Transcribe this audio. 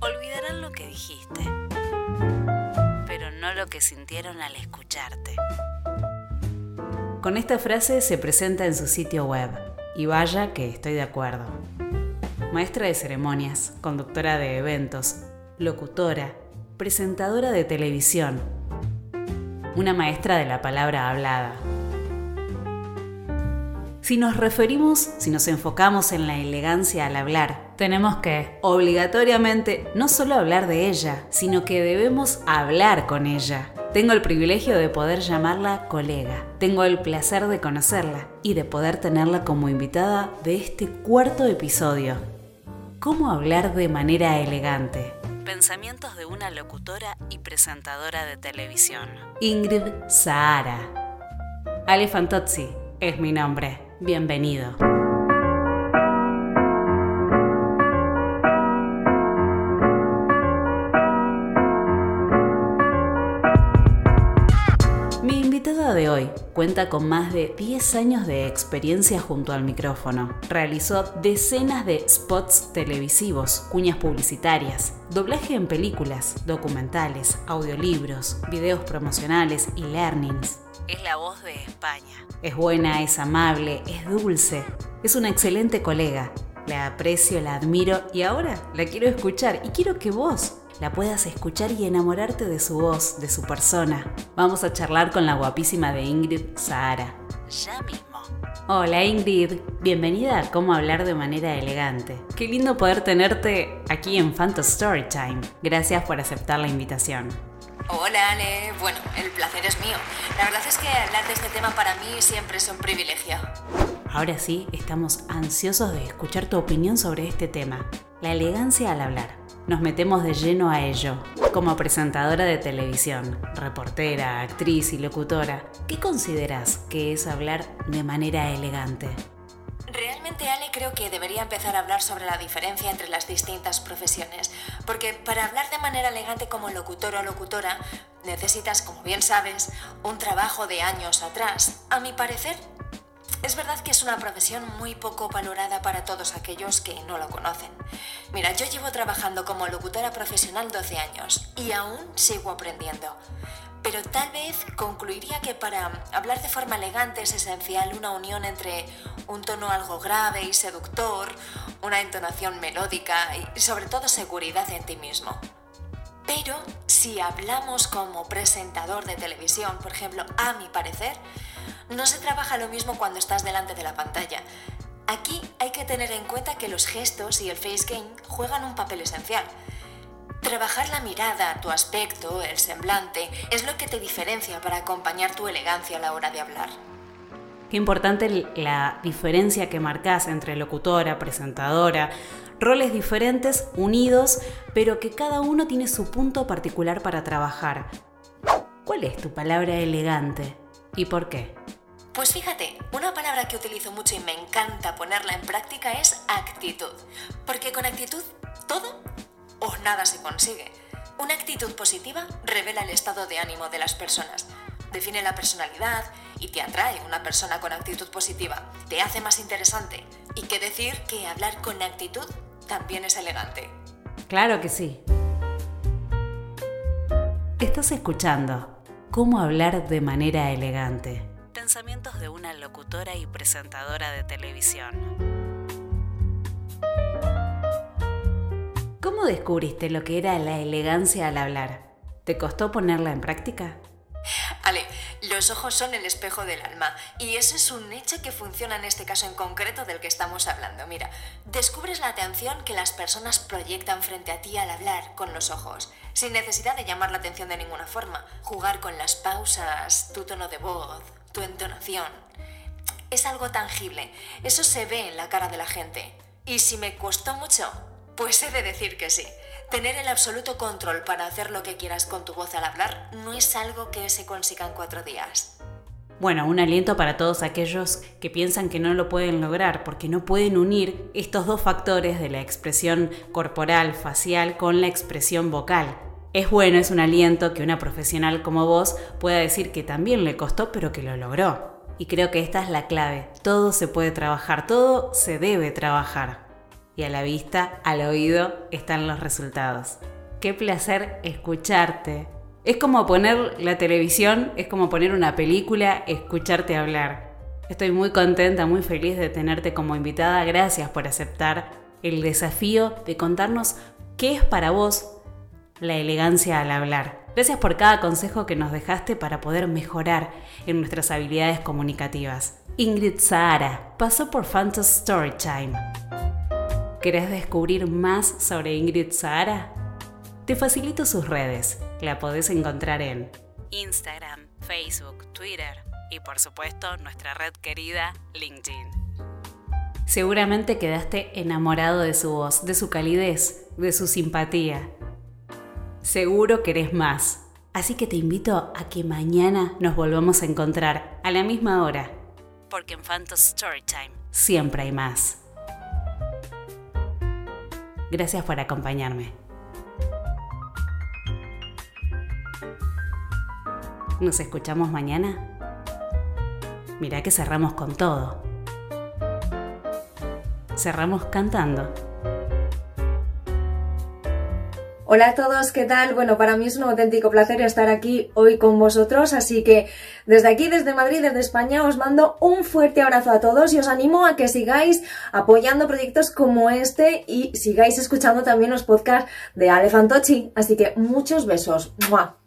Olvidarán lo que dijiste, pero no lo que sintieron al escucharte. Con esta frase se presenta en su sitio web, y vaya que estoy de acuerdo. Maestra de ceremonias, conductora de eventos, locutora, presentadora de televisión, una maestra de la palabra hablada. Si nos referimos, si nos enfocamos en la elegancia al hablar, tenemos que obligatoriamente no solo hablar de ella, sino que debemos hablar con ella. Tengo el privilegio de poder llamarla colega. Tengo el placer de conocerla y de poder tenerla como invitada de este cuarto episodio. ¿Cómo hablar de manera elegante? Pensamientos de una locutora y presentadora de televisión. Ingrid Sahara. Ale Fantozzi es mi nombre. Bienvenido. Invitada de hoy cuenta con más de 10 años de experiencia junto al micrófono. Realizó decenas de spots televisivos, cuñas publicitarias, doblaje en películas, documentales, audiolibros, videos promocionales y learnings. Es la voz de España. Es buena, es amable, es dulce. Es una excelente colega. La aprecio, la admiro y ahora la quiero escuchar y quiero que vos la puedas escuchar y enamorarte de su voz, de su persona. Vamos a charlar con la guapísima de Ingrid Sahara. Ya mismo. Hola Ingrid, bienvenida a Cómo hablar de manera elegante. Qué lindo poder tenerte aquí en Phantom Storytime. Gracias por aceptar la invitación. Hola Ale, bueno, el placer es mío. La verdad es que hablar de este tema para mí siempre es un privilegio. Ahora sí, estamos ansiosos de escuchar tu opinión sobre este tema, la elegancia al hablar. Nos metemos de lleno a ello. Como presentadora de televisión, reportera, actriz y locutora, ¿qué consideras que es hablar de manera elegante? Realmente, Ale, creo que debería empezar a hablar sobre la diferencia entre las distintas profesiones, porque para hablar de manera elegante como locutor o locutora, necesitas, como bien sabes, un trabajo de años atrás. A mi parecer, es verdad que es una profesión muy poco valorada para todos aquellos que no lo conocen. Mira, yo llevo trabajando como locutora profesional 12 años y aún sigo aprendiendo. Pero tal vez concluiría que para hablar de forma elegante es esencial una unión entre un tono algo grave y seductor, una entonación melódica y sobre todo seguridad en ti mismo. Pero si hablamos como presentador de televisión, por ejemplo, a mi parecer, no se trabaja lo mismo cuando estás delante de la pantalla. Aquí hay que tener en cuenta que los gestos y el face game juegan un papel esencial. Trabajar la mirada, tu aspecto, el semblante, es lo que te diferencia para acompañar tu elegancia a la hora de hablar. Qué importante la diferencia que marcas entre locutora, presentadora, roles diferentes, unidos, pero que cada uno tiene su punto particular para trabajar. ¿Cuál es tu palabra elegante y por qué? Pues fíjate, una palabra que utilizo mucho y me encanta ponerla en práctica es actitud, porque con actitud todo o nada se consigue. Una actitud positiva revela el estado de ánimo de las personas, define la personalidad y te atrae una persona con actitud positiva, te hace más interesante. Y qué decir que hablar con actitud también es elegante. Claro que sí. Estás escuchando Cómo hablar de manera elegante. Pensamientos de una locutora y presentadora de televisión. ¿Cómo descubriste lo que era la elegancia al hablar? ¿Te costó ponerla en práctica? Ale, los ojos son el espejo del alma y ese es un hecho que funciona en este caso en concreto del que estamos hablando. Mira, descubres la atención que las personas proyectan frente a ti al hablar con los ojos, sin necesidad de llamar la atención de ninguna forma. Jugar con las pausas, tu tono de voz, tu entonación. Es algo tangible, eso se ve en la cara de la gente. Y si me costó mucho, pues he de decir que sí. Tener el absoluto control para hacer lo que quieras con tu voz al hablar no es algo que se consiga en cuatro días. Bueno, un aliento para todos aquellos que piensan que no lo pueden lograr porque no pueden unir estos dos factores de la expresión corporal, facial, con la expresión vocal. Es bueno, es un aliento que una profesional como vos pueda decir que también le costó, pero que lo logró. Y creo que esta es la clave. Todo se puede trabajar, todo se debe trabajar. Y a la vista, al oído, están los resultados. Qué placer escucharte. Es como poner la televisión, es como poner una película, escucharte hablar. Estoy muy contenta, muy feliz de tenerte como invitada. Gracias por aceptar el desafío de contarnos qué es para vos la elegancia al hablar. Gracias por cada consejo que nos dejaste para poder mejorar en nuestras habilidades comunicativas. Ingrid Sahara pasó por Phantom Storytime. ¿Querés descubrir más sobre Ingrid Sahara? Te facilito sus redes. La podés encontrar en Instagram, Facebook, Twitter y por supuesto nuestra red querida LinkedIn. Seguramente quedaste enamorado de su voz, de su calidez, de su simpatía. Seguro querés más. Así que te invito a que mañana nos volvamos a encontrar a la misma hora. Porque en Phantom Storytime siempre hay más. Gracias por acompañarme. ¿Nos escuchamos mañana? Mirá que cerramos con todo. Cerramos cantando. Hola a todos, ¿qué tal? Bueno, para mí es un auténtico placer estar aquí hoy con vosotros, así que desde aquí, desde Madrid, desde España, os mando un fuerte abrazo a todos y os animo a que sigáis apoyando proyectos como este y sigáis escuchando también los podcasts de Ale Así que muchos besos. ¡Mua!